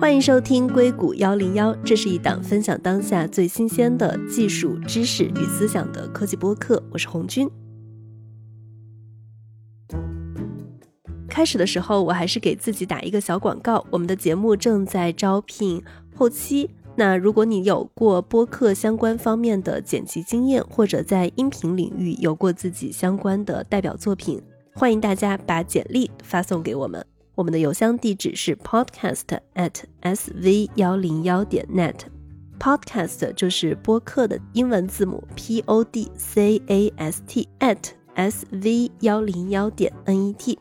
欢迎收听硅谷幺零幺，这是一档分享当下最新鲜的技术知识与思想的科技播客。我是红军。开始的时候，我还是给自己打一个小广告。我们的节目正在招聘后期，那如果你有过播客相关方面的剪辑经验，或者在音频领域有过自己相关的代表作品，欢迎大家把简历发送给我们。我们的邮箱地址是 podcast at sv 幺零幺点 net。podcast 就是播客的英文字母 p o d c a s t at s v 幺零幺点 n e t。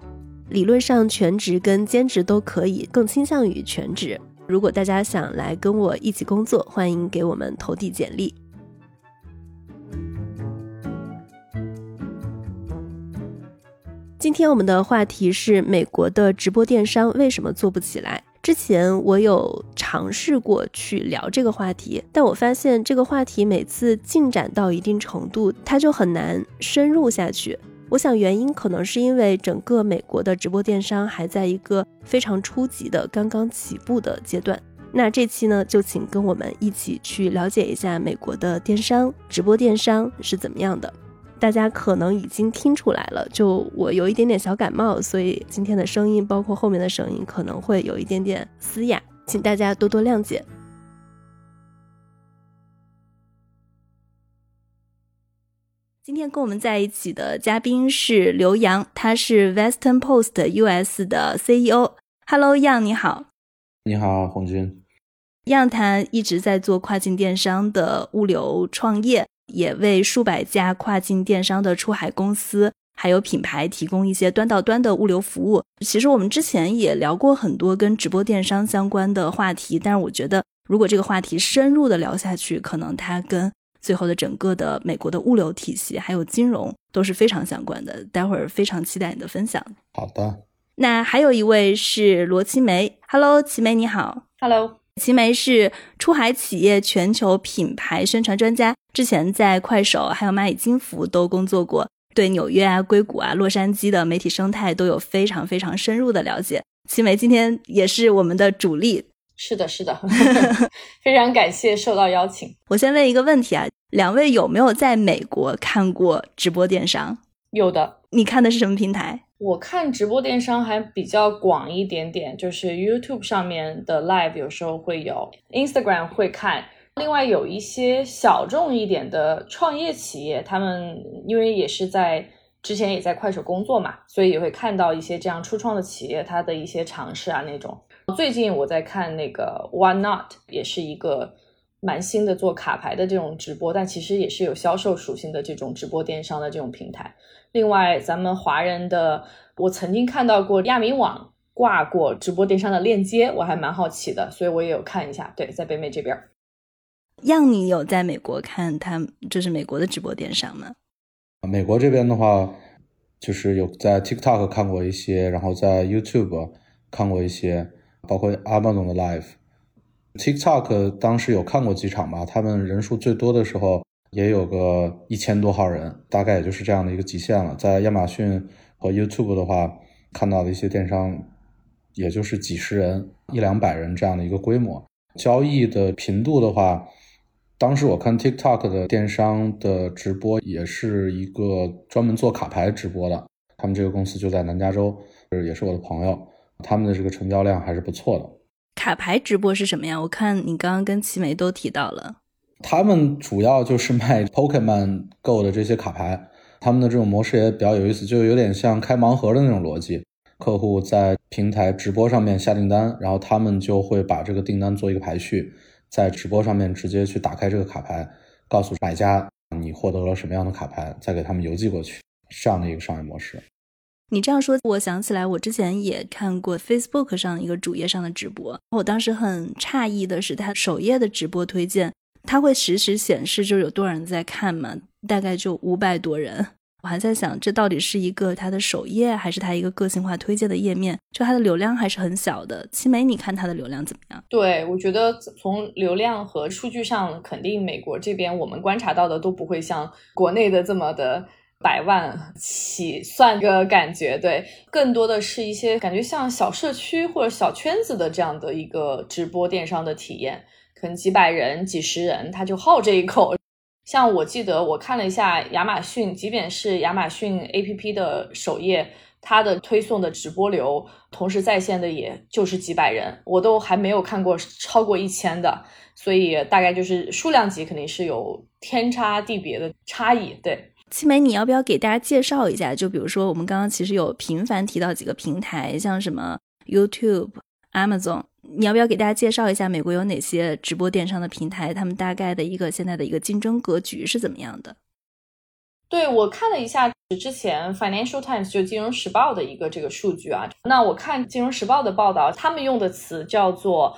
理论上全职跟兼职都可以，更倾向于全职。如果大家想来跟我一起工作，欢迎给我们投递简历。今天我们的话题是美国的直播电商为什么做不起来？之前我有尝试过去聊这个话题，但我发现这个话题每次进展到一定程度，它就很难深入下去。我想原因可能是因为整个美国的直播电商还在一个非常初级的、刚刚起步的阶段。那这期呢，就请跟我们一起去了解一下美国的电商直播电商是怎么样的。大家可能已经听出来了，就我有一点点小感冒，所以今天的声音包括后面的声音可能会有一点点嘶哑，请大家多多谅解。今天跟我们在一起的嘉宾是刘洋，他是 Western Post US 的 CEO。Hello，杨你好。你好，红军。杨他一直在做跨境电商的物流创业，也为数百家跨境电商的出海公司还有品牌提供一些端到端的物流服务。其实我们之前也聊过很多跟直播电商相关的话题，但是我觉得如果这个话题深入的聊下去，可能它跟最后的整个的美国的物流体系还有金融都是非常相关的，待会儿非常期待你的分享。好的，那还有一位是罗奇梅，Hello，奇梅你好，Hello，奇梅是出海企业全球品牌宣传专家，之前在快手还有蚂蚁金服都工作过，对纽约啊、硅谷啊、洛杉矶的媒体生态都有非常非常深入的了解。齐梅今天也是我们的主力。是的，是的，非常感谢受到邀请。我先问一个问题啊，两位有没有在美国看过直播电商？有的。你看的是什么平台？我看直播电商还比较广一点点，就是 YouTube 上面的 Live 有时候会有，Instagram 会看。另外有一些小众一点的创业企业，他们因为也是在之前也在快手工作嘛，所以也会看到一些这样初创的企业它的一些尝试啊那种。最近我在看那个 One Not，也是一个蛮新的做卡牌的这种直播，但其实也是有销售属性的这种直播电商的这种平台。另外，咱们华人的，我曾经看到过亚米网挂过直播电商的链接，我还蛮好奇的，所以我也有看一下。对，在北美这边，样你有在美国看他就是美国的直播电商吗？美国这边的话，就是有在 TikTok 看过一些，然后在 YouTube 看过一些。包括阿曼总的 TikTok 当时有看过几场吧，他们人数最多的时候也有个一千多号人，大概也就是这样的一个极限了。在亚马逊和 YouTube 的话，看到的一些电商，也就是几十人、一两百人这样的一个规模。交易的频度的话，当时我看 TikTok 的电商的直播，也是一个专门做卡牌直播的，他们这个公司就在南加州，也是我的朋友。他们的这个成交量还是不错的。卡牌直播是什么呀？我看你刚刚跟齐梅都提到了。他们主要就是卖 Pokemon Go 的这些卡牌，他们的这种模式也比较有意思，就有点像开盲盒的那种逻辑。客户在平台直播上面下订单，然后他们就会把这个订单做一个排序，在直播上面直接去打开这个卡牌，告诉买家你获得了什么样的卡牌，再给他们邮寄过去，这样的一个商业模式。你这样说，我想起来，我之前也看过 Facebook 上一个主页上的直播。我当时很诧异的是，它首页的直播推荐，它会实时显示就有多少人在看嘛？大概就五百多人。我还在想，这到底是一个它的首页，还是它一个个性化推荐的页面？就它的流量还是很小的。七梅，你看它的流量怎么样？对我觉得从流量和数据上，肯定美国这边我们观察到的都不会像国内的这么的。百万起算个感觉，对，更多的是一些感觉像小社区或者小圈子的这样的一个直播电商的体验，可能几百人、几十人他就好这一口。像我记得我看了一下亚马逊，即便是亚马逊 APP 的首页，它的推送的直播流，同时在线的也就是几百人，我都还没有看过超过一千的，所以大概就是数量级肯定是有天差地别的差异，对。七梅，你要不要给大家介绍一下？就比如说，我们刚刚其实有频繁提到几个平台，像什么 YouTube、Amazon，你要不要给大家介绍一下美国有哪些直播电商的平台？他们大概的一个现在的一个竞争格局是怎么样的？对我看了一下之前 Financial Times 就金融时报的一个这个数据啊，那我看金融时报的报道，他们用的词叫做。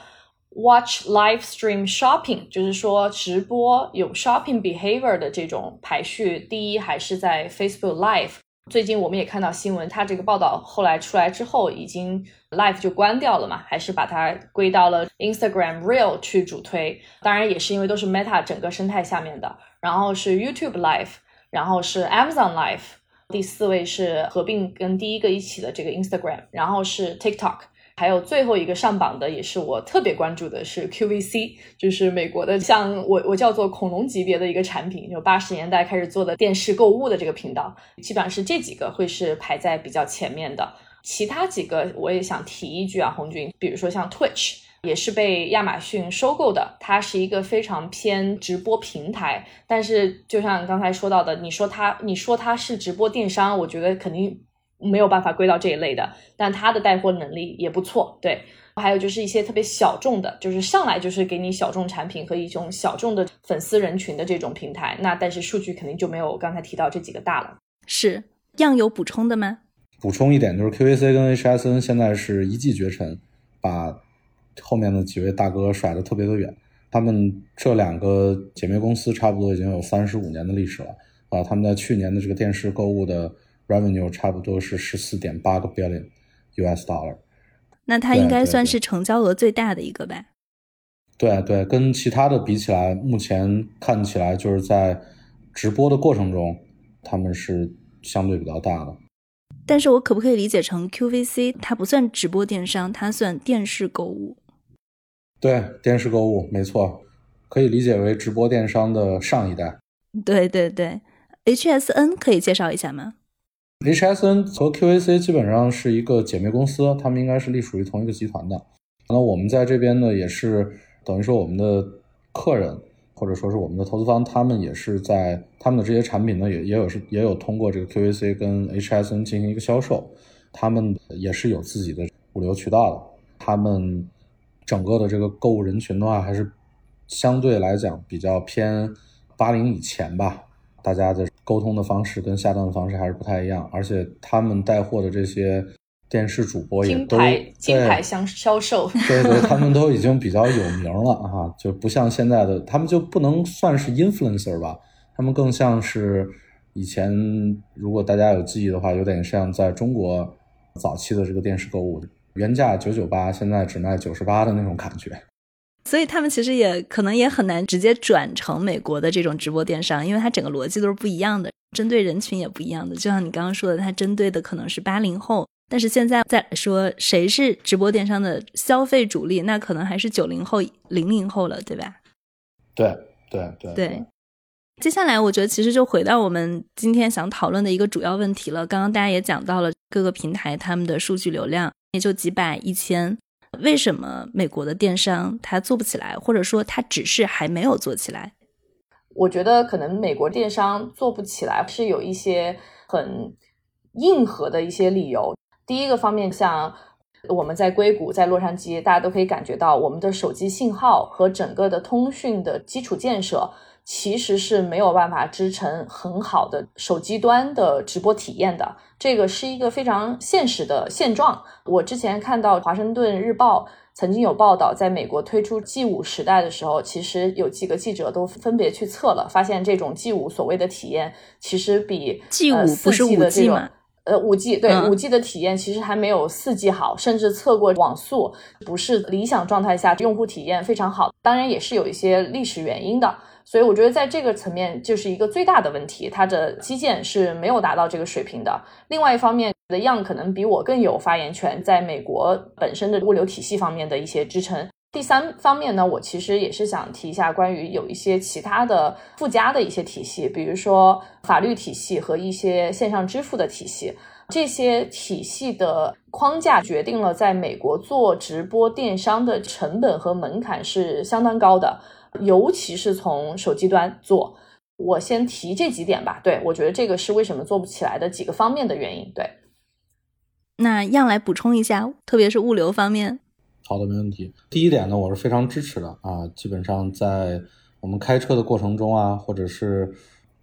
Watch live stream shopping，就是说直播有 shopping behavior 的这种排序，第一还是在 Facebook Live。最近我们也看到新闻，它这个报道后来出来之后，已经 Live 就关掉了嘛，还是把它归到了 Instagram Real 去主推。当然也是因为都是 Meta 整个生态下面的。然后是 YouTube Live，然后是 Amazon Live，第四位是合并跟第一个一起的这个 Instagram，然后是 TikTok。还有最后一个上榜的，也是我特别关注的，是 QVC，就是美国的，像我我叫做恐龙级别的一个产品，就八十年代开始做的电视购物的这个频道，基本上是这几个会是排在比较前面的。其他几个我也想提一句啊，红军，比如说像 Twitch，也是被亚马逊收购的，它是一个非常偏直播平台，但是就像刚才说到的，你说它，你说它是直播电商，我觉得肯定。没有办法归到这一类的，但它的带货能力也不错。对，还有就是一些特别小众的，就是上来就是给你小众产品和一种小众的粉丝人群的这种平台。那但是数据肯定就没有刚才提到这几个大了。是，样有补充的吗？补充一点，就是 QVC 跟 HSN 现在是一骑绝尘，把后面的几位大哥甩得特别的远。他们这两个姐妹公司差不多已经有三十五年的历史了啊。他们在去年的这个电视购物的。Revenue 差不多是十四点八个 billion US dollar，那它应该算是成交额最大的一个吧？对对，跟其他的比起来，目前看起来就是在直播的过程中，他们是相对比较大的。但是我可不可以理解成 QVC 它不算直播电商，它算电视购物？对，电视购物没错，可以理解为直播电商的上一代。对对对，HSN 可以介绍一下吗？HSN 和 QVC 基本上是一个姐妹公司，他们应该是隶属于同一个集团的。那我们在这边呢，也是等于说我们的客人或者说是我们的投资方，他们也是在他们的这些产品呢，也也有是也有通过这个 QVC 跟 HSN 进行一个销售，他们也是有自己的物流渠道的。他们整个的这个购物人群的话，还是相对来讲比较偏八零以前吧，大家的。沟通的方式跟下单的方式还是不太一样，而且他们带货的这些电视主播也都金牌销销售，对对，他们都已经比较有名了啊，就不像现在的他们就不能算是 influencer 吧，他们更像是以前如果大家有记忆的话，有点像在中国早期的这个电视购物，原价九九八，现在只卖九十八的那种感觉。所以他们其实也可能也很难直接转成美国的这种直播电商，因为它整个逻辑都是不一样的，针对人群也不一样的。就像你刚刚说的，它针对的可能是八零后，但是现在再说谁是直播电商的消费主力，那可能还是九零后、零零后了，对吧？对对对对。接下来，我觉得其实就回到我们今天想讨论的一个主要问题了。刚刚大家也讲到了各个平台他们的数据流量也就几百、一千。为什么美国的电商它做不起来，或者说它只是还没有做起来？我觉得可能美国电商做不起来是有一些很硬核的一些理由。第一个方面，像我们在硅谷、在洛杉矶，大家都可以感觉到我们的手机信号和整个的通讯的基础建设。其实是没有办法支撑很好的手机端的直播体验的，这个是一个非常现实的现状。我之前看到《华盛顿日报》曾经有报道，在美国推出 G 五时代的时候，其实有几个记者都分别去测了，发现这种 G 五所谓的体验，其实比 G 五不是五 G 吗？呃，五 G 对五 G 的体验其实还没有四 G 好，甚至测过网速不是理想状态下用户体验非常好。当然也是有一些历史原因的。所以我觉得在这个层面就是一个最大的问题，它的基建是没有达到这个水平的。另外一方面的样可能比我更有发言权，在美国本身的物流体系方面的一些支撑。第三方面呢，我其实也是想提一下关于有一些其他的附加的一些体系，比如说法律体系和一些线上支付的体系。这些体系的框架决定了在美国做直播电商的成本和门槛是相当高的，尤其是从手机端做。我先提这几点吧。对我觉得这个是为什么做不起来的几个方面的原因。对，那样来补充一下，特别是物流方面。好的，没问题。第一点呢，我是非常支持的啊。基本上在我们开车的过程中啊，或者是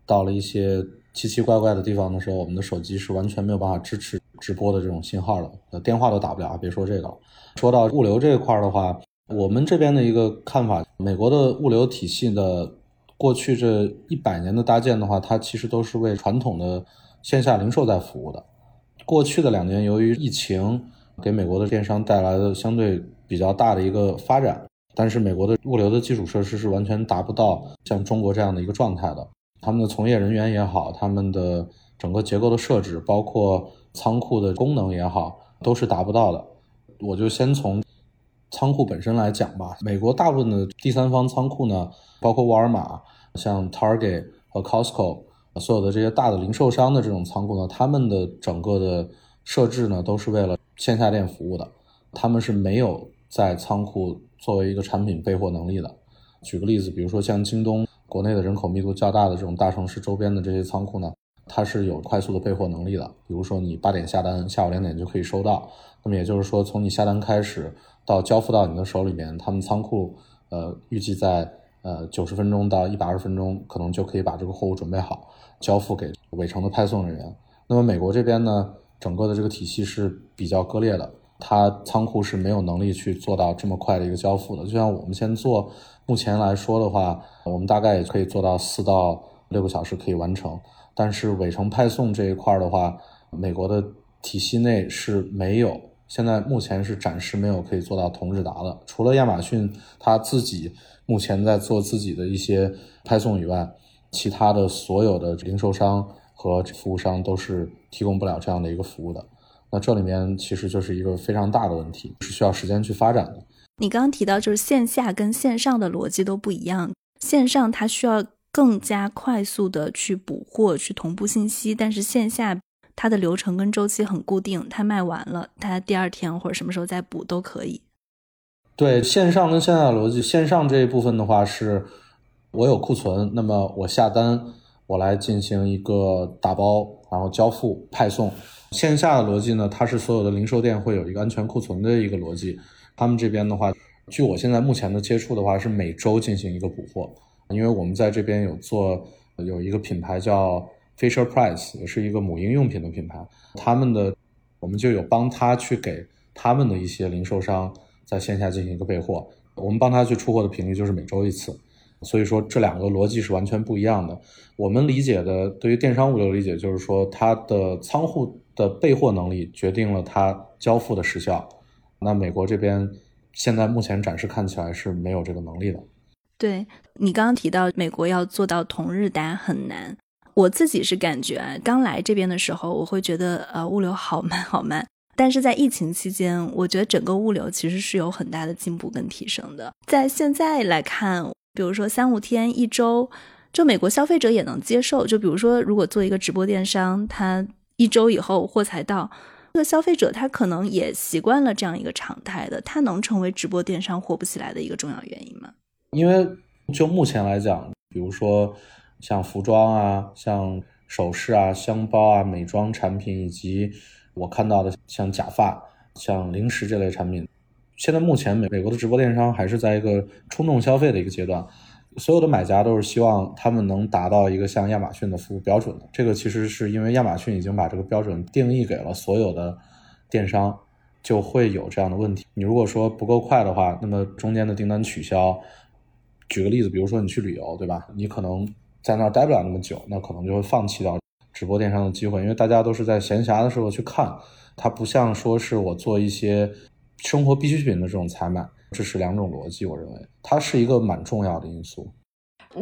到了一些。奇奇怪怪的地方的时候，我们的手机是完全没有办法支持直播的这种信号的，电话都打不了，别说这个了。说到物流这一块的话，我们这边的一个看法，美国的物流体系的过去这一百年的搭建的话，它其实都是为传统的线下零售在服务的。过去的两年，由于疫情给美国的电商带来的相对比较大的一个发展，但是美国的物流的基础设施是完全达不到像中国这样的一个状态的。他们的从业人员也好，他们的整个结构的设置，包括仓库的功能也好，都是达不到的。我就先从仓库本身来讲吧。美国大部分的第三方仓库呢，包括沃尔玛、像 Target 和 Costco，所有的这些大的零售商的这种仓库呢，他们的整个的设置呢，都是为了线下店服务的。他们是没有在仓库作为一个产品备货能力的。举个例子，比如说像京东。国内的人口密度较大的这种大城市周边的这些仓库呢，它是有快速的备货能力的。比如说你八点下单，下午两点就可以收到。那么也就是说，从你下单开始到交付到你的手里面，他们仓库呃预计在呃九十分钟到一百二十分钟，可能就可以把这个货物准备好，交付给尾程的派送人员。那么美国这边呢，整个的这个体系是比较割裂的，它仓库是没有能力去做到这么快的一个交付的。就像我们先做。目前来说的话，我们大概也可以做到四到六个小时可以完成。但是尾程派送这一块的话，美国的体系内是没有，现在目前是暂时没有可以做到同日达的。除了亚马逊它自己目前在做自己的一些派送以外，其他的所有的零售商和服务商都是提供不了这样的一个服务的。那这里面其实就是一个非常大的问题，是需要时间去发展的。你刚刚提到，就是线下跟线上的逻辑都不一样。线上它需要更加快速的去补货、去同步信息，但是线下它的流程跟周期很固定，它卖完了，它第二天或者什么时候再补都可以。对，线上跟线下的逻辑，线上这一部分的话，是我有库存，那么我下单，我来进行一个打包，然后交付、派送。线下的逻辑呢，它是所有的零售店会有一个安全库存的一个逻辑。他们这边的话，据我现在目前的接触的话，是每周进行一个补货，因为我们在这边有做有一个品牌叫 Fisher Price，也是一个母婴用品的品牌，他们的我们就有帮他去给他们的一些零售商在线下进行一个备货，我们帮他去出货的频率就是每周一次，所以说这两个逻辑是完全不一样的。我们理解的对于电商物流理解就是说，它的仓库的备货能力决定了它交付的时效。那美国这边现在目前展示看起来是没有这个能力的。对你刚刚提到美国要做到同日达很难，我自己是感觉，刚来这边的时候我会觉得呃物流好慢好慢，但是在疫情期间，我觉得整个物流其实是有很大的进步跟提升的。在现在来看，比如说三五天一周，就美国消费者也能接受。就比如说如果做一个直播电商，他一周以后货才到。这个消费者他可能也习惯了这样一个常态的，他能成为直播电商火不起来的一个重要原因吗？因为就目前来讲，比如说像服装啊、像首饰啊、箱包啊、美妆产品，以及我看到的像假发、像零食这类产品，现在目前美美国的直播电商还是在一个冲动消费的一个阶段。所有的买家都是希望他们能达到一个像亚马逊的服务标准的。这个其实是因为亚马逊已经把这个标准定义给了所有的电商，就会有这样的问题。你如果说不够快的话，那么中间的订单取消。举个例子，比如说你去旅游，对吧？你可能在那儿待不了那么久，那可能就会放弃掉直播电商的机会，因为大家都是在闲暇的时候去看，它不像说是我做一些生活必需品的这种采买。这是两种逻辑，我认为它是一个蛮重要的因素。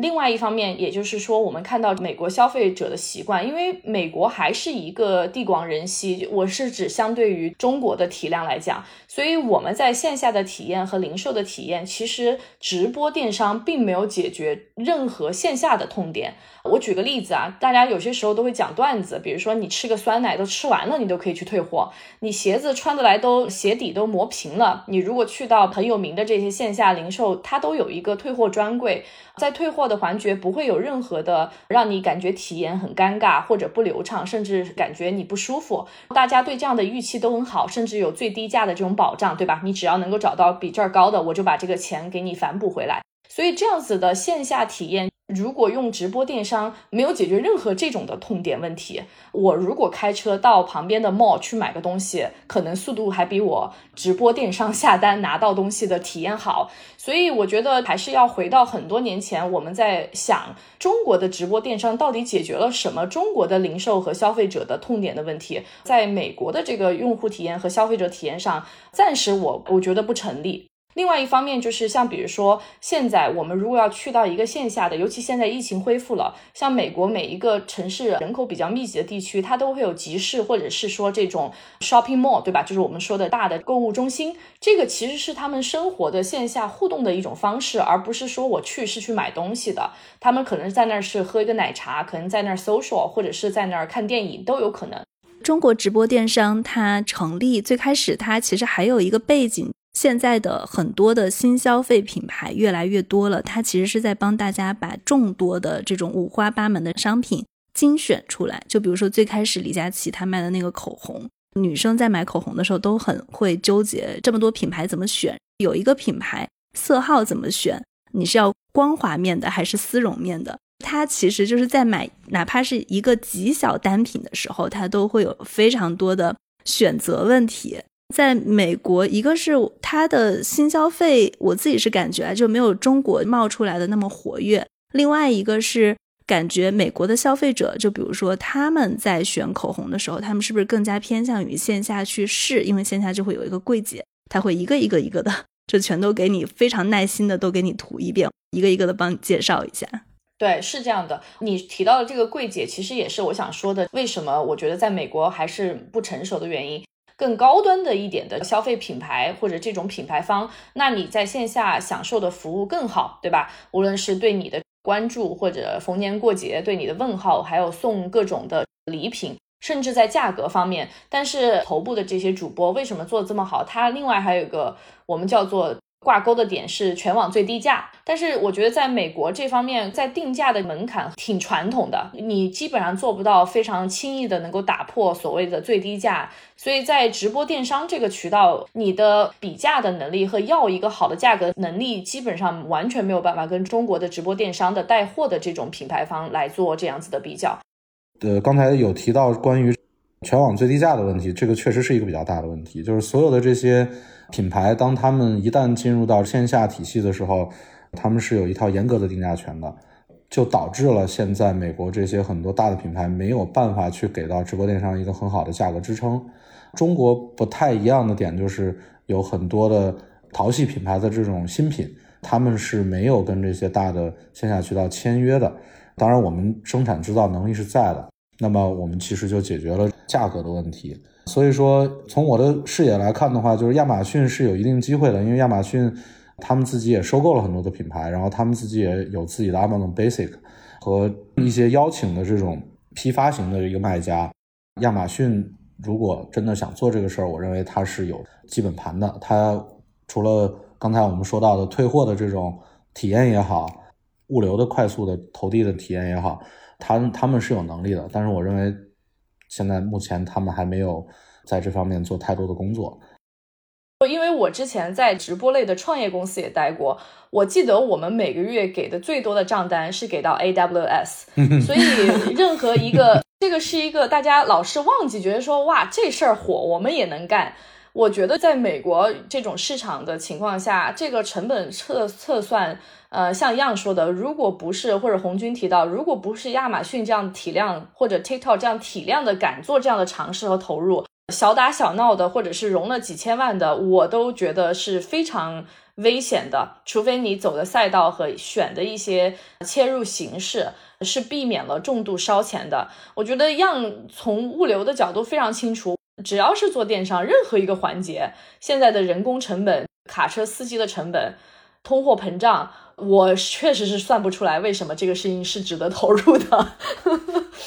另外一方面，也就是说，我们看到美国消费者的习惯，因为美国还是一个地广人稀，我是指相对于中国的体量来讲，所以我们在线下的体验和零售的体验，其实直播电商并没有解决任何线下的痛点。我举个例子啊，大家有些时候都会讲段子，比如说你吃个酸奶都吃完了，你都可以去退货；你鞋子穿的来都鞋底都磨平了，你如果去到很有名的这些线下零售，它都有一个退货专柜，在退货的环节不会有任何的让你感觉体验很尴尬或者不流畅，甚至感觉你不舒服。大家对这样的预期都很好，甚至有最低价的这种保障，对吧？你只要能够找到比这儿高的，我就把这个钱给你反补回来。所以这样子的线下体验。如果用直播电商没有解决任何这种的痛点问题，我如果开车到旁边的 mall 去买个东西，可能速度还比我直播电商下单拿到东西的体验好。所以我觉得还是要回到很多年前，我们在想中国的直播电商到底解决了什么中国的零售和消费者的痛点的问题，在美国的这个用户体验和消费者体验上，暂时我我觉得不成立。另外一方面就是像比如说，现在我们如果要去到一个线下的，尤其现在疫情恢复了，像美国每一个城市人口比较密集的地区，它都会有集市或者是说这种 shopping mall，对吧？就是我们说的大的购物中心，这个其实是他们生活的线下互动的一种方式，而不是说我去是去买东西的。他们可能在那儿是喝一个奶茶，可能在那儿 social，或者是在那儿看电影都有可能。中国直播电商它成立最开始，它其实还有一个背景。现在的很多的新消费品牌越来越多了，它其实是在帮大家把众多的这种五花八门的商品精选出来。就比如说最开始李佳琦他卖的那个口红，女生在买口红的时候都很会纠结这么多品牌怎么选，有一个品牌色号怎么选，你是要光滑面的还是丝绒面的？它其实就是在买哪怕是一个极小单品的时候，它都会有非常多的选择问题。在美国，一个是它的新消费，我自己是感觉啊，就没有中国冒出来的那么活跃。另外一个是感觉美国的消费者，就比如说他们在选口红的时候，他们是不是更加偏向于线下去试？因为线下就会有一个柜姐，他会一个一个一个的，就全都给你非常耐心的都给你涂一遍，一个一个的帮你介绍一下。对，是这样的。你提到的这个柜姐，其实也是我想说的，为什么我觉得在美国还是不成熟的原因。更高端的一点的消费品牌或者这种品牌方，那你在线下享受的服务更好，对吧？无论是对你的关注，或者逢年过节对你的问候，还有送各种的礼品，甚至在价格方面。但是头部的这些主播为什么做的这么好？他另外还有一个我们叫做。挂钩的点是全网最低价，但是我觉得在美国这方面，在定价的门槛挺传统的，你基本上做不到非常轻易的能够打破所谓的最低价。所以在直播电商这个渠道，你的比价的能力和要一个好的价格能力，基本上完全没有办法跟中国的直播电商的带货的这种品牌方来做这样子的比较。呃，刚才有提到关于全网最低价的问题，这个确实是一个比较大的问题，就是所有的这些。品牌当他们一旦进入到线下体系的时候，他们是有一套严格的定价权的，就导致了现在美国这些很多大的品牌没有办法去给到直播电商一个很好的价格支撑。中国不太一样的点就是有很多的淘系品牌的这种新品，他们是没有跟这些大的线下渠道签约的。当然，我们生产制造能力是在的，那么我们其实就解决了价格的问题。所以说，从我的视野来看的话，就是亚马逊是有一定机会的，因为亚马逊他们自己也收购了很多的品牌，然后他们自己也有自己的 Amazon Basic 和一些邀请的这种批发型的一个卖家。亚马逊如果真的想做这个事儿，我认为它是有基本盘的。它除了刚才我们说到的退货的这种体验也好，物流的快速的投递的体验也好，他他们是有能力的。但是我认为。现在目前他们还没有在这方面做太多的工作，因为我之前在直播类的创业公司也待过，我记得我们每个月给的最多的账单是给到 AWS，所以任何一个这个是一个大家老是忘记，觉得说哇这事儿火，我们也能干。我觉得在美国这种市场的情况下，这个成本测测算。呃，像样说的，如果不是或者红军提到，如果不是亚马逊这样体量或者 TikTok 这样体量的敢做这样的尝试和投入，小打小闹的，或者是融了几千万的，我都觉得是非常危险的。除非你走的赛道和选的一些切入形式是避免了重度烧钱的。我觉得样从物流的角度非常清楚，只要是做电商，任何一个环节，现在的人工成本、卡车司机的成本、通货膨胀，我确实是算不出来为什么这个事情是值得投入的。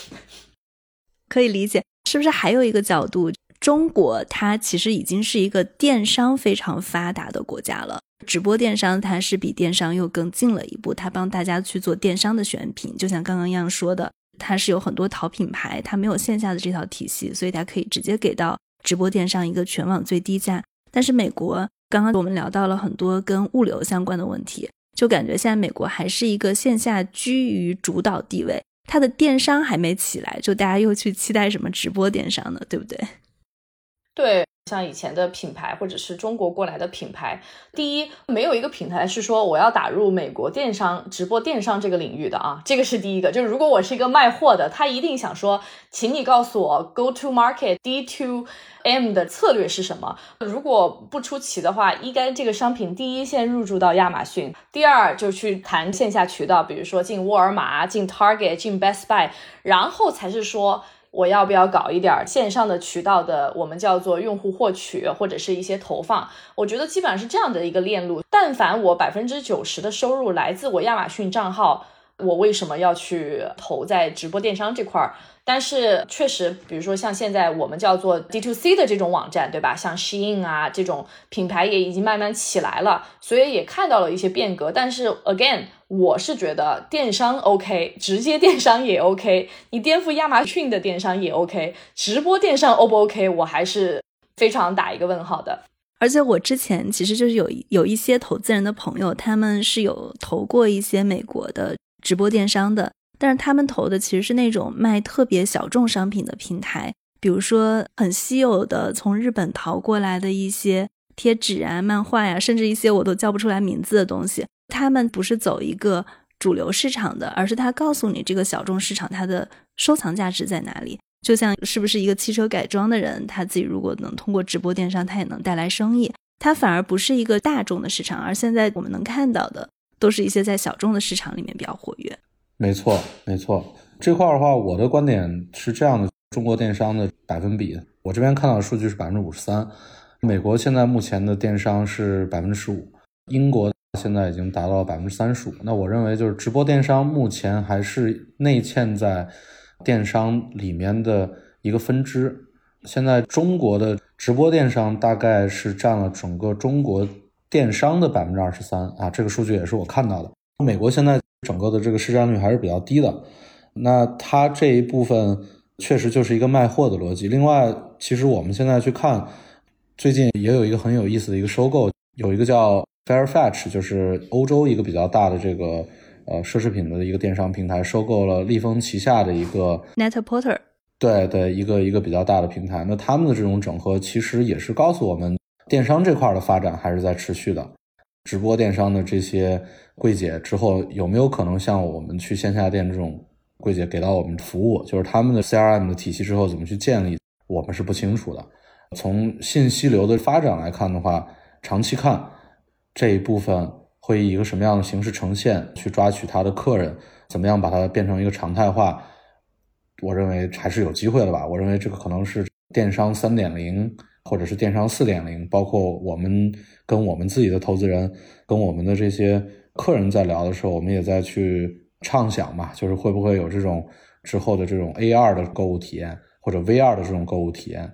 可以理解，是不是还有一个角度？中国它其实已经是一个电商非常发达的国家了，直播电商它是比电商又更进了一步，它帮大家去做电商的选品，就像刚刚一样说的，它是有很多淘品牌，它没有线下的这套体系，所以它可以直接给到直播电商一个全网最低价。但是美国刚刚我们聊到了很多跟物流相关的问题，就感觉现在美国还是一个线下居于主导地位，它的电商还没起来，就大家又去期待什么直播电商呢？对不对？对，像以前的品牌或者是中国过来的品牌，第一，没有一个品牌是说我要打入美国电商直播电商这个领域的啊，这个是第一个。就是如果我是一个卖货的，他一定想说，请你告诉我 go to market D to M 的策略是什么。如果不出奇的话，应该这个商品第一先入驻到亚马逊，第二就去谈线下渠道，比如说进沃尔玛、进 Target、进 Best Buy，然后才是说。我要不要搞一点线上的渠道的，我们叫做用户获取或者是一些投放？我觉得基本上是这样的一个链路。但凡我百分之九十的收入来自我亚马逊账号，我为什么要去投在直播电商这块儿？但是确实，比如说像现在我们叫做 D to C 的这种网站，对吧？像 Shein 啊这种品牌也已经慢慢起来了，所以也看到了一些变革。但是 again，我是觉得电商 OK，直接电商也 OK，你颠覆亚马逊的电商也 OK，直播电商 O 不 OK？我还是非常打一个问号的。而且我之前其实就是有有一些投资人的朋友，他们是有投过一些美国的直播电商的。但是他们投的其实是那种卖特别小众商品的平台，比如说很稀有的从日本淘过来的一些贴纸啊、漫画呀，甚至一些我都叫不出来名字的东西。他们不是走一个主流市场的，而是他告诉你这个小众市场它的收藏价值在哪里。就像是不是一个汽车改装的人，他自己如果能通过直播电商，他也能带来生意。它反而不是一个大众的市场，而现在我们能看到的都是一些在小众的市场里面比较活跃。没错，没错，这块的话，我的观点是这样的：中国电商的百分比，我这边看到的数据是百分之五十三，美国现在目前的电商是百分之十五，英国现在已经达到了百分之三十五。那我认为，就是直播电商目前还是内嵌在电商里面的一个分支。现在中国的直播电商大概是占了整个中国电商的百分之二十三啊，这个数据也是我看到的。美国现在。整个的这个市占率还是比较低的，那它这一部分确实就是一个卖货的逻辑。另外，其实我们现在去看，最近也有一个很有意思的一个收购，有一个叫 Fairfetch，就是欧洲一个比较大的这个呃奢侈品的一个电商平台，收购了立丰旗下的一个 Net-a-Porter，对对，一个一个比较大的平台。那他们的这种整合，其实也是告诉我们，电商这块的发展还是在持续的。直播电商的这些柜姐之后有没有可能像我们去线下店这种柜姐给到我们服务？就是他们的 CRM 的体系之后怎么去建立，我们是不清楚的。从信息流的发展来看的话，长期看这一部分会以一个什么样的形式呈现？去抓取他的客人，怎么样把它变成一个常态化？我认为还是有机会的吧。我认为这个可能是电商三点零。或者是电商四点零，包括我们跟我们自己的投资人、跟我们的这些客人在聊的时候，我们也在去畅想嘛，就是会不会有这种之后的这种 AR 的购物体验，或者 VR 的这种购物体验，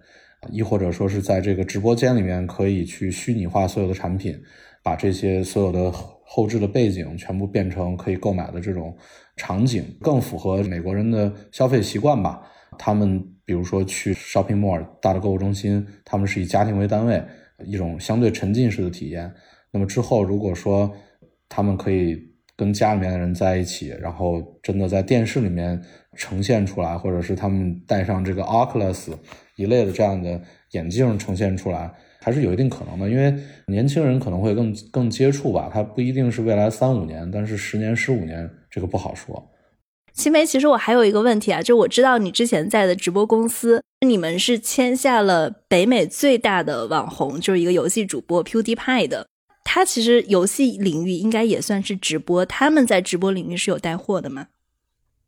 亦或者说是在这个直播间里面可以去虚拟化所有的产品，把这些所有的后置的背景全部变成可以购买的这种场景，更符合美国人的消费习惯吧。他们比如说去 shopping mall 大的购物中心，他们是以家庭为单位，一种相对沉浸式的体验。那么之后，如果说他们可以跟家里面的人在一起，然后真的在电视里面呈现出来，或者是他们戴上这个 Oculus 一类的这样的眼镜呈现出来，还是有一定可能的。因为年轻人可能会更更接触吧，它不一定是未来三五年，但是十年、十五年这个不好说。新梅，其实我还有一个问题啊，就我知道你之前在的直播公司你们是签下了北美最大的网红，就是一个游戏主播 PewDiePie 的。他其实游戏领域应该也算是直播，他们在直播领域是有带货的吗？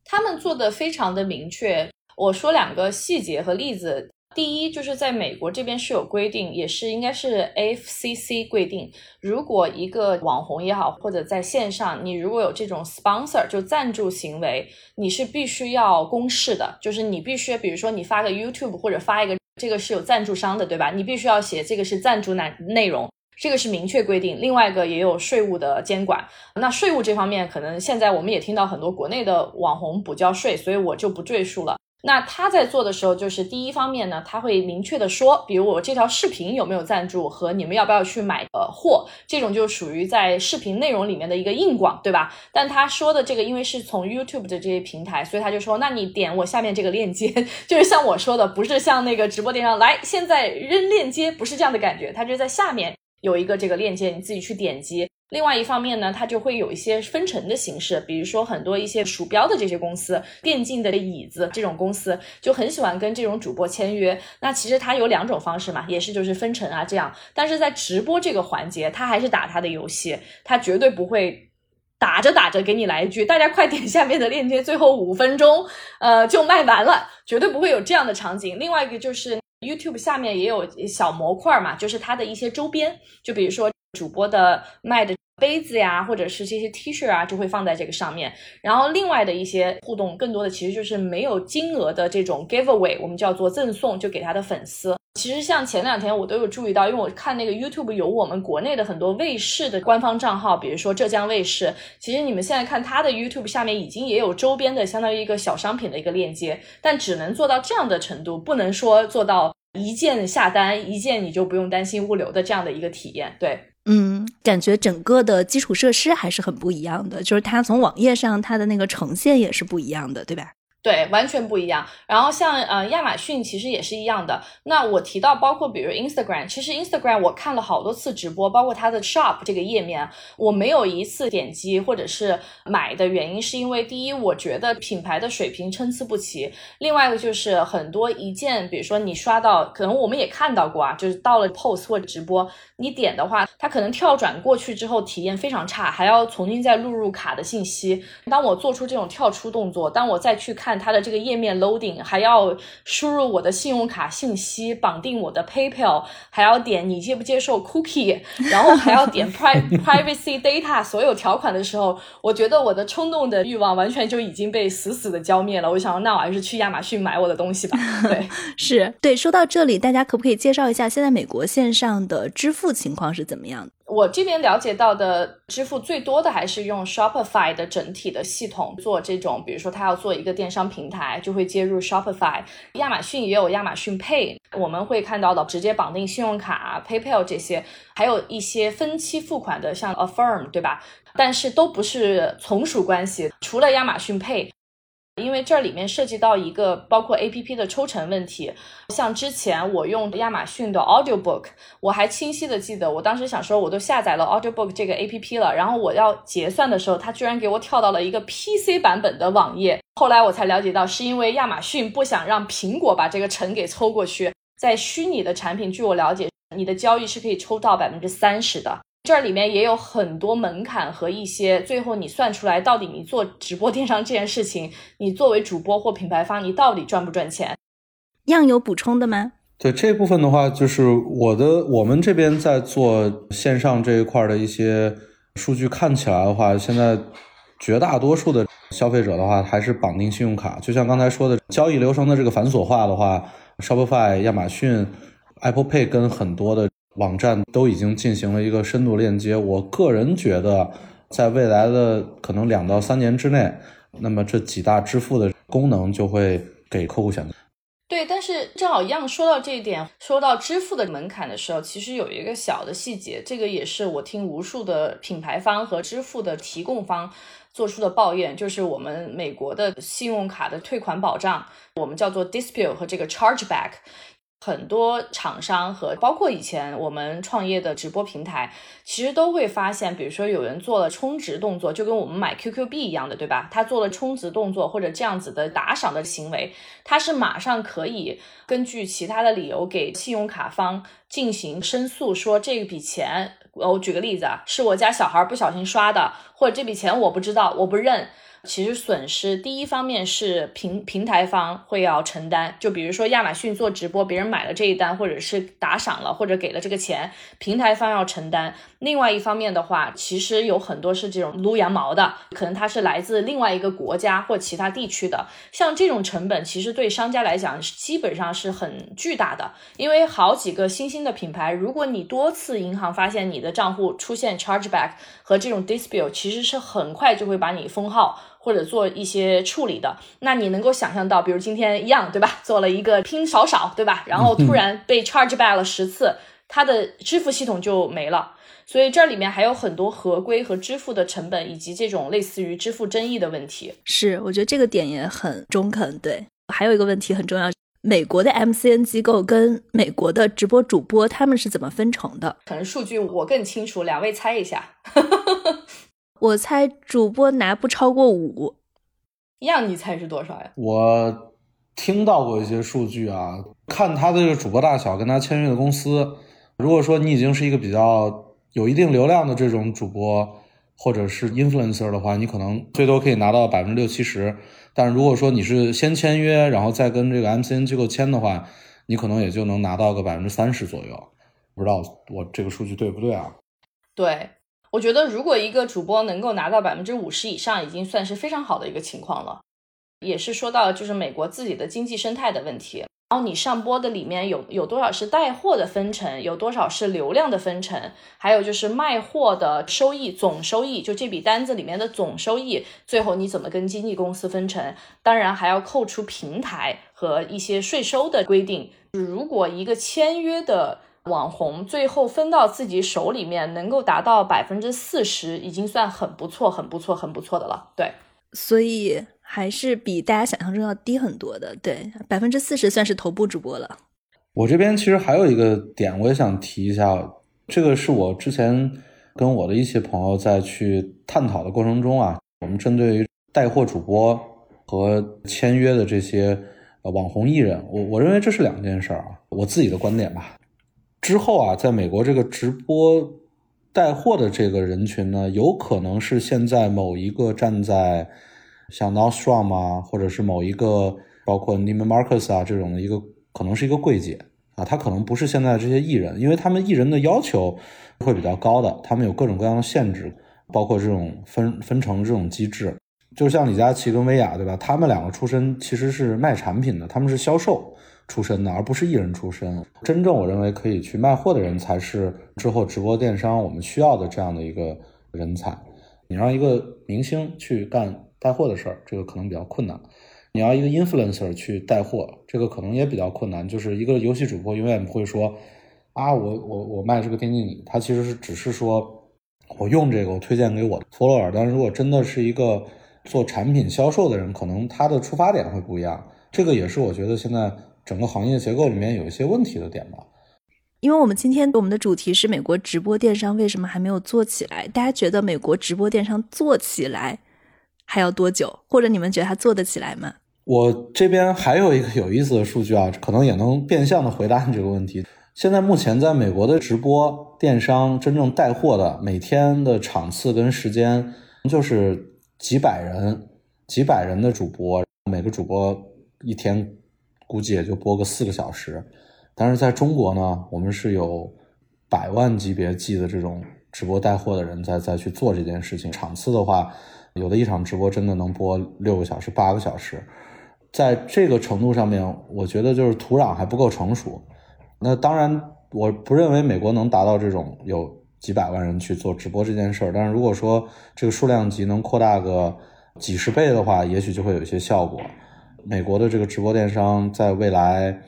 他们做的非常的明确。我说两个细节和例子。第一，就是在美国这边是有规定，也是应该是 FCC 规定，如果一个网红也好，或者在线上，你如果有这种 sponsor 就赞助行为，你是必须要公示的，就是你必须，比如说你发个 YouTube 或者发一个，这个是有赞助商的，对吧？你必须要写这个是赞助内内容，这个是明确规定。另外一个也有税务的监管，那税务这方面可能现在我们也听到很多国内的网红补交税，所以我就不赘述了。那他在做的时候，就是第一方面呢，他会明确的说，比如我这条视频有没有赞助和你们要不要去买呃货，这种就属于在视频内容里面的一个硬广，对吧？但他说的这个，因为是从 YouTube 的这些平台，所以他就说，那你点我下面这个链接，就是像我说的，不是像那个直播电商来现在扔链接，不是这样的感觉，他就在下面有一个这个链接，你自己去点击。另外一方面呢，它就会有一些分成的形式，比如说很多一些鼠标的这些公司、电竞的椅子这种公司，就很喜欢跟这种主播签约。那其实它有两种方式嘛，也是就是分成啊这样。但是在直播这个环节，他还是打他的游戏，他绝对不会打着打着给你来一句“大家快点下面的链接”，最后五分钟呃就卖完了，绝对不会有这样的场景。另外一个就是 YouTube 下面也有小模块嘛，就是它的一些周边，就比如说。主播的卖的杯子呀，或者是这些 T 恤啊，就会放在这个上面。然后另外的一些互动，更多的其实就是没有金额的这种 giveaway，我们叫做赠送，就给他的粉丝。其实像前两天我都有注意到，因为我看那个 YouTube 有我们国内的很多卫视的官方账号，比如说浙江卫视。其实你们现在看它的 YouTube 下面已经也有周边的，相当于一个小商品的一个链接，但只能做到这样的程度，不能说做到一键下单，一键你就不用担心物流的这样的一个体验。对。嗯，感觉整个的基础设施还是很不一样的，就是它从网页上它的那个呈现也是不一样的，对吧？对，完全不一样。然后像呃亚马逊其实也是一样的。那我提到包括比如 Instagram，其实 Instagram 我看了好多次直播，包括它的 Shop 这个页面，我没有一次点击或者是买的原因，是因为第一，我觉得品牌的水平参差不齐；另外一个就是很多一件，比如说你刷到，可能我们也看到过啊，就是到了 Post 或者直播，你点的话，它可能跳转过去之后体验非常差，还要重新再录入卡的信息。当我做出这种跳出动作，当我再去看。它的这个页面 loading 还要输入我的信用卡信息，绑定我的 PayPal，还要点你接不接受 cookie，然后还要点 privacy data 所有条款的时候，我觉得我的冲动的欲望完全就已经被死死的浇灭了。我想，那我还是去亚马逊买我的东西吧。对，是对。说到这里，大家可不可以介绍一下现在美国线上的支付情况是怎么样的？我这边了解到的支付最多的还是用 Shopify 的整体的系统做这种，比如说他要做一个电商平台，就会接入 Shopify。亚马逊也有亚马逊 Pay，我们会看到的直接绑定信用卡、PayPal 这些，还有一些分期付款的，像 Affirm，对吧？但是都不是从属关系，除了亚马逊 Pay。因为这里面涉及到一个包括 A P P 的抽成问题，像之前我用亚马逊的 Audiobook，我还清晰的记得，我当时想说我都下载了 Audiobook 这个 A P P 了，然后我要结算的时候，它居然给我跳到了一个 P C 版本的网页。后来我才了解到，是因为亚马逊不想让苹果把这个成给抽过去，在虚拟的产品，据我了解，你的交易是可以抽到百分之三十的。这里面也有很多门槛和一些，最后你算出来到底你做直播电商这件事情，你作为主播或品牌方，你到底赚不赚钱？样有补充的吗？对这部分的话，就是我的我们这边在做线上这一块的一些数据，看起来的话，现在绝大多数的消费者的话还是绑定信用卡。就像刚才说的，交易流程的这个繁琐化的话，Shopify、亚马逊、Apple Pay 跟很多的。网站都已经进行了一个深度链接，我个人觉得，在未来的可能两到三年之内，那么这几大支付的功能就会给客户选择。对，但是正好一样说到这一点，说到支付的门槛的时候，其实有一个小的细节，这个也是我听无数的品牌方和支付的提供方做出的抱怨，就是我们美国的信用卡的退款保障，我们叫做 dispute 和这个 chargeback。很多厂商和包括以前我们创业的直播平台，其实都会发现，比如说有人做了充值动作，就跟我们买 QQ 币一样的，对吧？他做了充值动作或者这样子的打赏的行为，他是马上可以根据其他的理由给信用卡方进行申诉，说这笔钱，我举个例子啊，是我家小孩不小心刷的，或者这笔钱我不知道，我不认。其实损失第一方面是平平台方会要承担，就比如说亚马逊做直播，别人买了这一单，或者是打赏了，或者给了这个钱，平台方要承担。另外一方面的话，其实有很多是这种撸羊毛的，可能它是来自另外一个国家或其他地区的，像这种成本，其实对商家来讲是基本上是很巨大的。因为好几个新兴的品牌，如果你多次银行发现你的账户出现 chargeback 和这种 dispute，其实是很快就会把你封号。或者做一些处理的，那你能够想象到，比如今天一样，对吧？做了一个拼少少，对吧？然后突然被 charge back 了十次，它的支付系统就没了。所以这里面还有很多合规和支付的成本，以及这种类似于支付争议的问题。是，我觉得这个点也很中肯。对，还有一个问题很重要，美国的 MCN 机构跟美国的直播主播他们是怎么分成的？可能数据我更清楚，两位猜一下。我猜主播拿不超过五，样你猜是多少呀？我听到过一些数据啊，看他的这个主播大小跟他签约的公司。如果说你已经是一个比较有一定流量的这种主播或者是 influencer 的话，你可能最多可以拿到百分之六七十。但如果说你是先签约，然后再跟这个 MCN 机构签的话，你可能也就能拿到个百分之三十左右。不知道我这个数据对不对啊？对。我觉得，如果一个主播能够拿到百分之五十以上，已经算是非常好的一个情况了。也是说到就是美国自己的经济生态的问题。然后你上播的里面有有多少是带货的分成，有多少是流量的分成，还有就是卖货的收益总收益，就这笔单子里面的总收益，最后你怎么跟经纪公司分成？当然还要扣除平台和一些税收的规定。如果一个签约的。网红最后分到自己手里面，能够达到百分之四十，已经算很不错、很不错、很不错的了。对，所以还是比大家想象中要低很多的。对，百分之四十算是头部主播了。我这边其实还有一个点，我也想提一下，这个是我之前跟我的一些朋友在去探讨的过程中啊，我们针对于带货主播和签约的这些呃网红艺人，我我认为这是两件事儿啊，我自己的观点吧。之后啊，在美国这个直播带货的这个人群呢，有可能是现在某一个站在像 Nordstrom 啊，或者是某一个包括 Neiman Marcus 啊这种的一个，可能是一个柜姐啊，他可能不是现在这些艺人，因为他们艺人的要求会比较高的，他们有各种各样的限制，包括这种分分成这种机制，就像李佳琦跟薇娅，对吧？他们两个出身其实是卖产品的，他们是销售。出身的，而不是艺人出身。真正我认为可以去卖货的人，才是之后直播电商我们需要的这样的一个人才。你让一个明星去干带货的事儿，这个可能比较困难；你要一个 influencer 去带货，这个可能也比较困难。就是一个游戏主播永远不会说啊，我我我卖这个电竞椅，他其实是只是说我用这个，我推荐给我的 follower。但是如果真的是一个做产品销售的人，可能他的出发点会不一样。这个也是我觉得现在。整个行业结构里面有一些问题的点吧，因为我们今天我们的主题是美国直播电商为什么还没有做起来？大家觉得美国直播电商做起来还要多久？或者你们觉得它做得起来吗？我这边还有一个有意思的数据啊，可能也能变相的回答你这个问题。现在目前在美国的直播电商真正带货的每天的场次跟时间就是几百人，几百人的主播，每个主播一天。估计也就播个四个小时，但是在中国呢，我们是有百万级别计的这种直播带货的人在在去做这件事情。场次的话，有的一场直播真的能播六个小时、八个小时，在这个程度上面，我觉得就是土壤还不够成熟。那当然，我不认为美国能达到这种有几百万人去做直播这件事儿，但是如果说这个数量级能扩大个几十倍的话，也许就会有一些效果。美国的这个直播电商在未来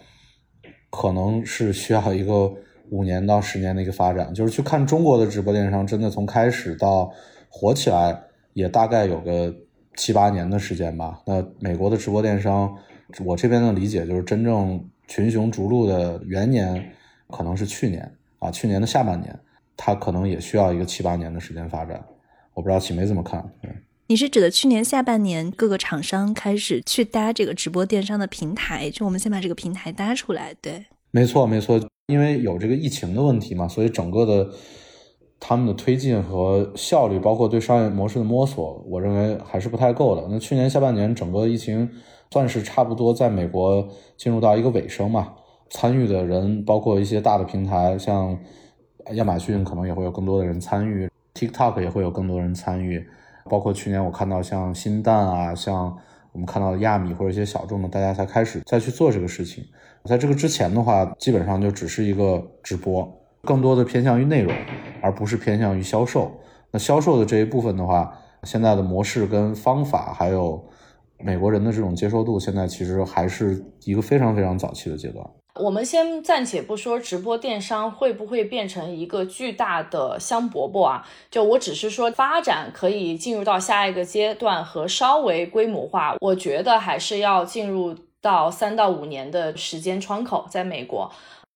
可能是需要一个五年到十年的一个发展，就是去看中国的直播电商，真的从开始到火起来，也大概有个七八年的时间吧。那美国的直播电商，我这边的理解就是真正群雄逐鹿的元年可能是去年啊，去年的下半年，它可能也需要一个七八年的时间发展。我不知道启梅怎么看？对，你是指的去年下半年各个厂商开始去搭这个直播电商的平台，就我们先把这个平台搭出来。对，没错没错，因为有这个疫情的问题嘛，所以整个的他们的推进和效率，包括对商业模式的摸索，我认为还是不太够的。那去年下半年整个疫情算是差不多在美国进入到一个尾声嘛，参与的人包括一些大的平台，像亚马逊可能也会有更多的人参与。TikTok 也会有更多人参与，包括去年我看到像新蛋啊，像我们看到的亚米或者一些小众的，大家才开始再去做这个事情。在这个之前的话，基本上就只是一个直播，更多的偏向于内容，而不是偏向于销售。那销售的这一部分的话，现在的模式跟方法，还有美国人的这种接受度，现在其实还是一个非常非常早期的阶段。我们先暂且不说直播电商会不会变成一个巨大的香饽饽啊，就我只是说发展可以进入到下一个阶段和稍微规模化，我觉得还是要进入到三到五年的时间窗口，在美国。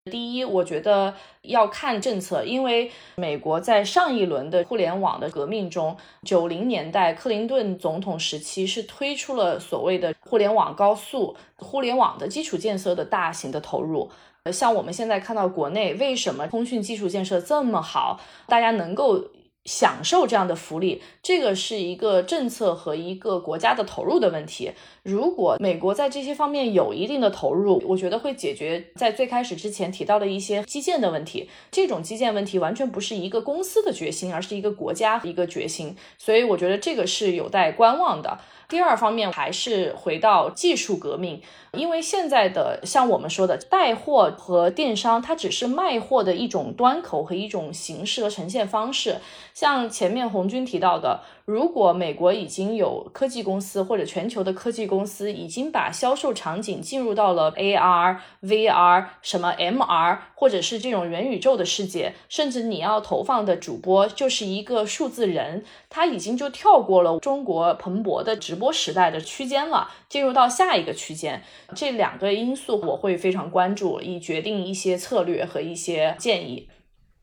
第一，我觉得要看政策，因为美国在上一轮的互联网的革命中，九零年代克林顿总统时期是推出了所谓的互联网高速、互联网的基础建设的大型的投入。呃，像我们现在看到国内为什么通讯基础建设这么好，大家能够。享受这样的福利，这个是一个政策和一个国家的投入的问题。如果美国在这些方面有一定的投入，我觉得会解决在最开始之前提到的一些基建的问题。这种基建问题完全不是一个公司的决心，而是一个国家一个决心。所以我觉得这个是有待观望的。第二方面还是回到技术革命，因为现在的像我们说的带货和电商，它只是卖货的一种端口和一种形式和呈现方式。像前面红军提到的。如果美国已经有科技公司或者全球的科技公司已经把销售场景进入到了 AR、VR、什么 MR，或者是这种元宇宙的世界，甚至你要投放的主播就是一个数字人，他已经就跳过了中国蓬勃的直播时代的区间了，进入到下一个区间。这两个因素我会非常关注，以决定一些策略和一些建议。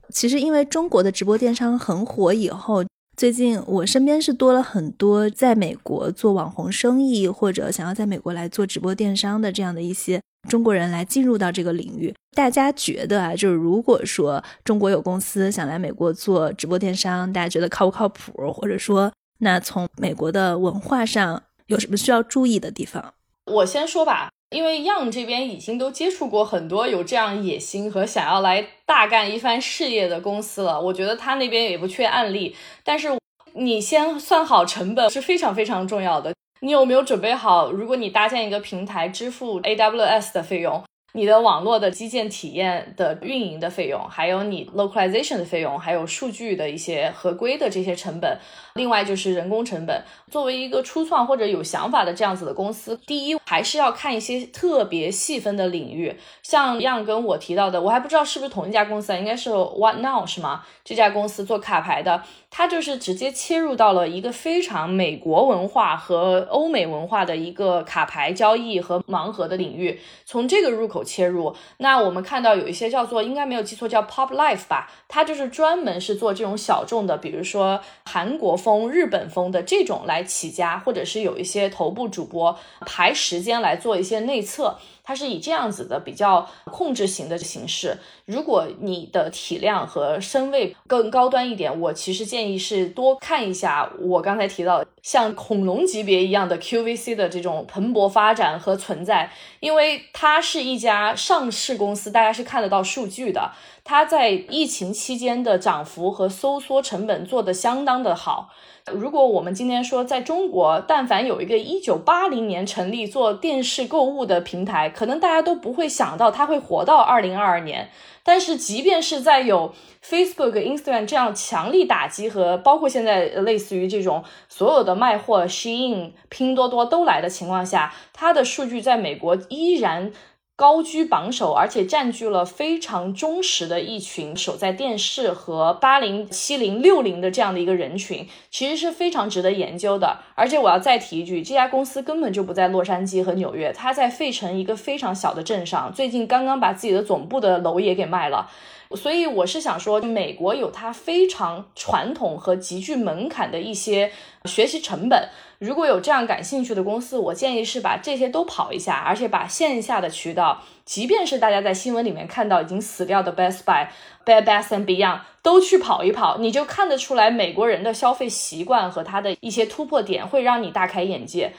其实因为中国的直播电商很火以后。最近我身边是多了很多在美国做网红生意或者想要在美国来做直播电商的这样的一些中国人来进入到这个领域。大家觉得啊，就是如果说中国有公司想来美国做直播电商，大家觉得靠不靠谱？或者说，那从美国的文化上有什么需要注意的地方？我先说吧。因为 Young 这边已经都接触过很多有这样野心和想要来大干一番事业的公司了，我觉得他那边也不缺案例。但是你先算好成本是非常非常重要的。你有没有准备好？如果你搭建一个平台，支付 AWS 的费用？你的网络的基建体验的运营的费用，还有你 localization 的费用，还有数据的一些合规的这些成本，另外就是人工成本。作为一个初创或者有想法的这样子的公司，第一还是要看一些特别细分的领域，像样跟我提到的，我还不知道是不是同一家公司啊，应该是 What Now 是吗？这家公司做卡牌的，它就是直接切入到了一个非常美国文化和欧美文化的一个卡牌交易和盲盒的领域，从这个入口。切入，那我们看到有一些叫做应该没有记错叫 Pop Life 吧，它就是专门是做这种小众的，比如说韩国风、日本风的这种来起家，或者是有一些头部主播排时间来做一些内测。它是以这样子的比较控制型的形式。如果你的体量和身位更高端一点，我其实建议是多看一下我刚才提到像恐龙级别一样的 QVC 的这种蓬勃发展和存在，因为它是一家上市公司，大家是看得到数据的。它在疫情期间的涨幅和收缩成本做得相当的好。如果我们今天说在中国，但凡有一个一九八零年成立做电视购物的平台，可能大家都不会想到它会活到二零二二年。但是，即便是在有 Facebook、Instagram 这样强力打击和包括现在类似于这种所有的卖货 Shein、拼多多都来的情况下，它的数据在美国依然高居榜首，而且占据了非常忠实的一群守在电视和八零、七零、六零的这样的一个人群，其实是非常值得研究的。而且我要再提一句，这家公司根本就不在洛杉矶和纽约，它在费城一个非常小的镇上，最近刚刚把自己的总部的楼也给卖了。所以我是想说，美国有它非常传统和极具门槛的一些学习成本。如果有这样感兴趣的公司，我建议是把这些都跑一下，而且把线下的渠道，即便是大家在新闻里面看到已经死掉的 Best Buy、Bed Bath and Beyond，都去跑一跑，你就看得出来美国人的消费习惯和他的一些突破点，会让你大开眼界。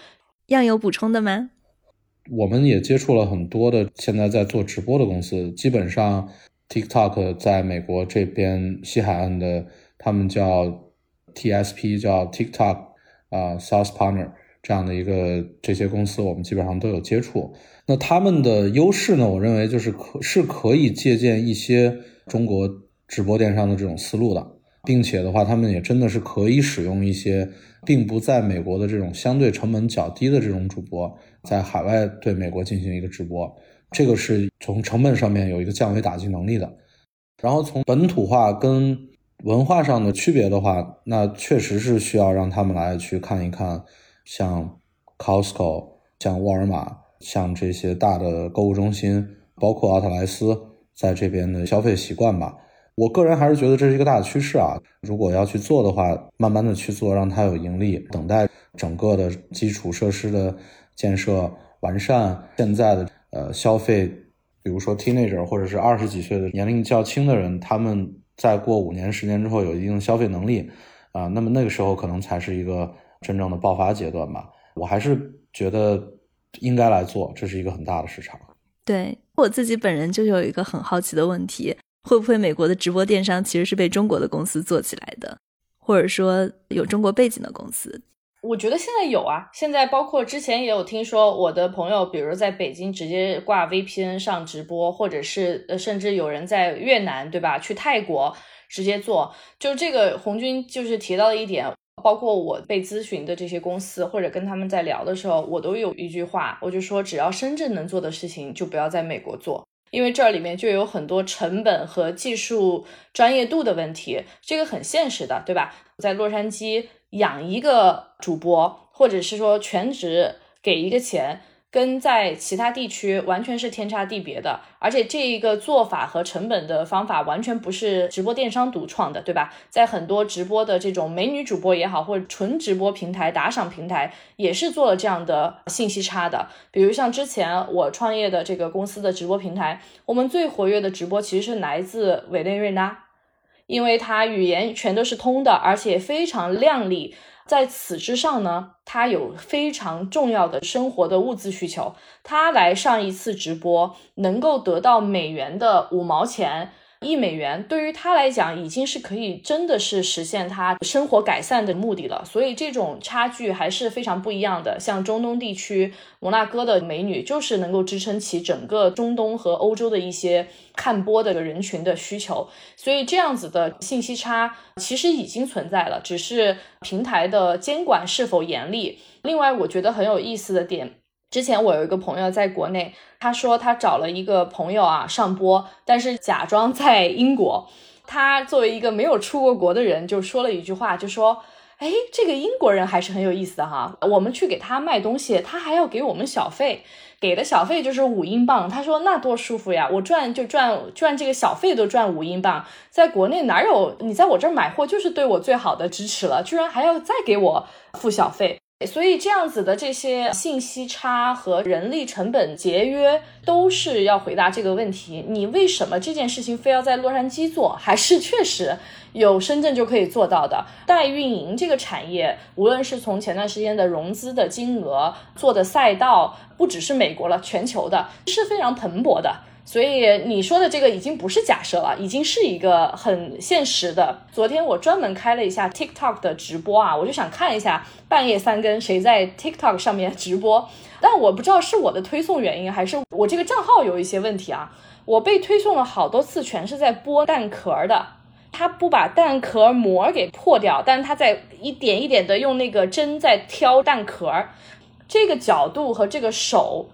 样有补充的吗？我们也接触了很多的现在在做直播的公司，基本上。TikTok 在美国这边西海岸的，他们叫 TSP，叫 TikTok 啊 South Partner 这样的一个这些公司，我们基本上都有接触。那他们的优势呢，我认为就是可是可以借鉴一些中国直播电商的这种思路的，并且的话，他们也真的是可以使用一些并不在美国的这种相对成本较低的这种主播，在海外对美国进行一个直播。这个是从成本上面有一个降维打击能力的，然后从本土化跟文化上的区别的话，那确实是需要让他们来去看一看，像 Costco、像沃尔玛、像这些大的购物中心，包括奥特莱斯在这边的消费习惯吧。我个人还是觉得这是一个大的趋势啊。如果要去做的话，慢慢的去做，让它有盈利，等待整个的基础设施的建设完善，现在的。呃，消费，比如说 teenager 或者是二十几岁的年龄较轻的人，他们在过五年、十年之后有一定的消费能力，啊，那么那个时候可能才是一个真正的爆发阶段吧。我还是觉得应该来做，这是一个很大的市场。对我自己本人就有一个很好奇的问题：会不会美国的直播电商其实是被中国的公司做起来的，或者说有中国背景的公司？我觉得现在有啊，现在包括之前也有听说，我的朋友比如在北京直接挂 VPN 上直播，或者是呃，甚至有人在越南，对吧？去泰国直接做。就这个红军就是提到的一点，包括我被咨询的这些公司，或者跟他们在聊的时候，我都有一句话，我就说，只要深圳能做的事情，就不要在美国做，因为这里面就有很多成本和技术专业度的问题，这个很现实的，对吧？在洛杉矶。养一个主播，或者是说全职给一个钱，跟在其他地区完全是天差地别的。而且这一个做法和成本的方法完全不是直播电商独创的，对吧？在很多直播的这种美女主播也好，或者纯直播平台、打赏平台，也是做了这样的信息差的。比如像之前我创业的这个公司的直播平台，我们最活跃的直播其实是来自委内瑞拉。因为他语言全都是通的，而且非常靓丽。在此之上呢，他有非常重要的生活的物资需求。他来上一次直播，能够得到美元的五毛钱。一美元对于他来讲已经是可以真的是实现他生活改善的目的了，所以这种差距还是非常不一样的。像中东地区摩纳哥的美女，就是能够支撑起整个中东和欧洲的一些看播的人群的需求，所以这样子的信息差其实已经存在了，只是平台的监管是否严厉。另外，我觉得很有意思的点。之前我有一个朋友在国内，他说他找了一个朋友啊上播，但是假装在英国。他作为一个没有出过国的人，就说了一句话，就说：“哎，这个英国人还是很有意思的哈。我们去给他卖东西，他还要给我们小费，给的小费就是五英镑。他说那多舒服呀，我赚就赚赚这个小费都赚五英镑，在国内哪有你在我这儿买货就是对我最好的支持了，居然还要再给我付小费。”所以这样子的这些信息差和人力成本节约，都是要回答这个问题：你为什么这件事情非要在洛杉矶做？还是确实有深圳就可以做到的？代运营这个产业，无论是从前段时间的融资的金额、做的赛道，不只是美国了，全球的是非常蓬勃的。所以你说的这个已经不是假设了，已经是一个很现实的。昨天我专门开了一下 TikTok 的直播啊，我就想看一下半夜三更谁在 TikTok 上面直播。但我不知道是我的推送原因，还是我这个账号有一些问题啊。我被推送了好多次，全是在剥蛋壳的。他不把蛋壳膜给破掉，但是他在一点一点的用那个针在挑蛋壳，这个角度和这个手。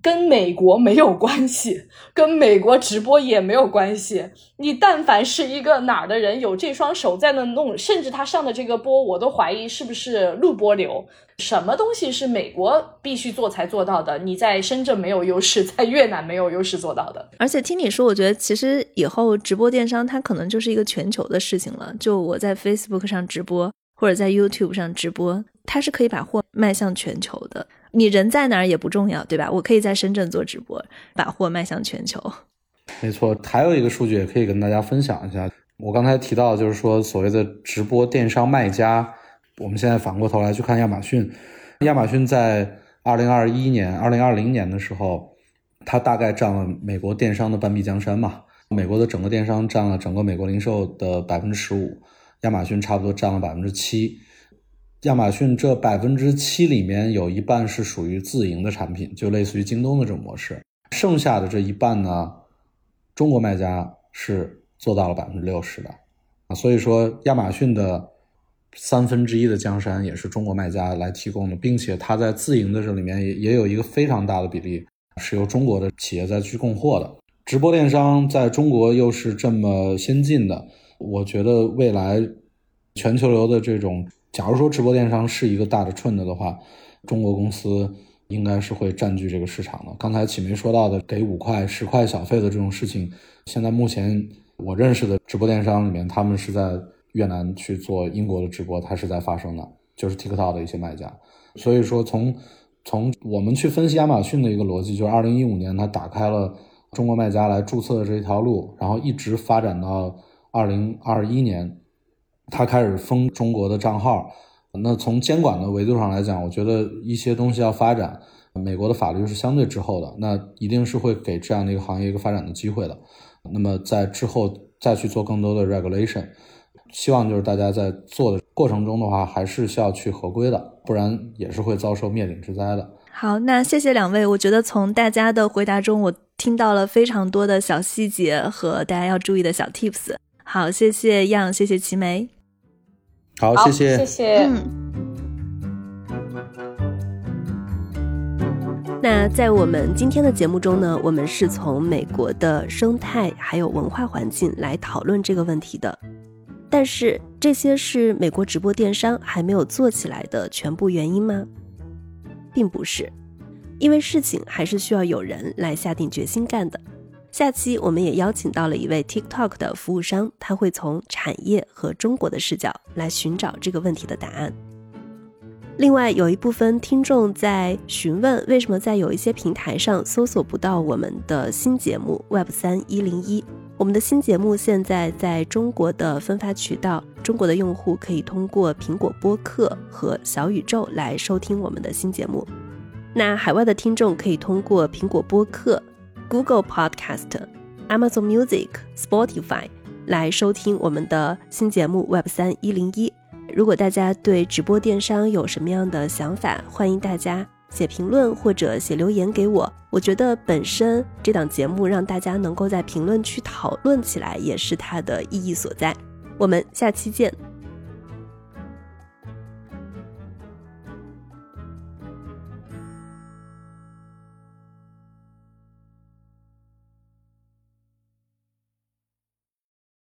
跟美国没有关系，跟美国直播也没有关系。你但凡是一个哪儿的人，有这双手在那弄，甚至他上的这个播，我都怀疑是不是录播流。什么东西是美国必须做才做到的？你在深圳没有优势，在越南没有优势做到的。而且听你说，我觉得其实以后直播电商它可能就是一个全球的事情了。就我在 Facebook 上直播，或者在 YouTube 上直播，它是可以把货卖向全球的。你人在哪儿也不重要，对吧？我可以在深圳做直播，把货卖向全球。没错，还有一个数据也可以跟大家分享一下。我刚才提到，就是说所谓的直播电商卖家，我们现在反过头来去看亚马逊。亚马逊在二零二一年、二零二零年的时候，它大概占了美国电商的半壁江山嘛。美国的整个电商占了整个美国零售的百分之十五，亚马逊差不多占了百分之七。亚马逊这百分之七里面有一半是属于自营的产品，就类似于京东的这种模式。剩下的这一半呢，中国卖家是做到了百分之六十的啊。所以说，亚马逊的三分之一的江山也是中国卖家来提供的，并且它在自营的这里面也也有一个非常大的比例是由中国的企业在去供货的。直播电商在中国又是这么先进的，我觉得未来全球流的这种。假如说直播电商是一个大的 trend 的话，中国公司应该是会占据这个市场的。刚才启梅说到的给五块、十块小费的这种事情，现在目前我认识的直播电商里面，他们是在越南去做英国的直播，它是在发生的，就是 TikTok 的一些卖家。所以说，从从我们去分析亚马逊的一个逻辑，就是二零一五年它打开了中国卖家来注册的这一条路，然后一直发展到二零二一年。他开始封中国的账号，那从监管的维度上来讲，我觉得一些东西要发展，美国的法律是相对滞后的，那一定是会给这样的一个行业一个发展的机会的。那么在之后再去做更多的 regulation，希望就是大家在做的过程中的话，还是需要去合规的，不然也是会遭受灭顶之灾的。好，那谢谢两位，我觉得从大家的回答中，我听到了非常多的小细节和大家要注意的小 tips。好，谢谢样，谢谢齐梅。好，谢谢，谢谢。嗯那在我们今天的节目中呢，我们是从美国的生态还有文化环境来讨论这个问题的。但是这些是美国直播电商还没有做起来的全部原因吗？并不是，因为事情还是需要有人来下定决心干的。下期我们也邀请到了一位 TikTok 的服务商，他会从产业和中国的视角来寻找这个问题的答案。另外，有一部分听众在询问，为什么在有一些平台上搜索不到我们的新节目 Web 三一零一？我们的新节目现在在中国的分发渠道，中国的用户可以通过苹果播客和小宇宙来收听我们的新节目。那海外的听众可以通过苹果播客。Google Podcast、Amazon Music、Spotify 来收听我们的新节目 Web 三一零一。如果大家对直播电商有什么样的想法，欢迎大家写评论或者写留言给我。我觉得本身这档节目让大家能够在评论区讨论起来，也是它的意义所在。我们下期见。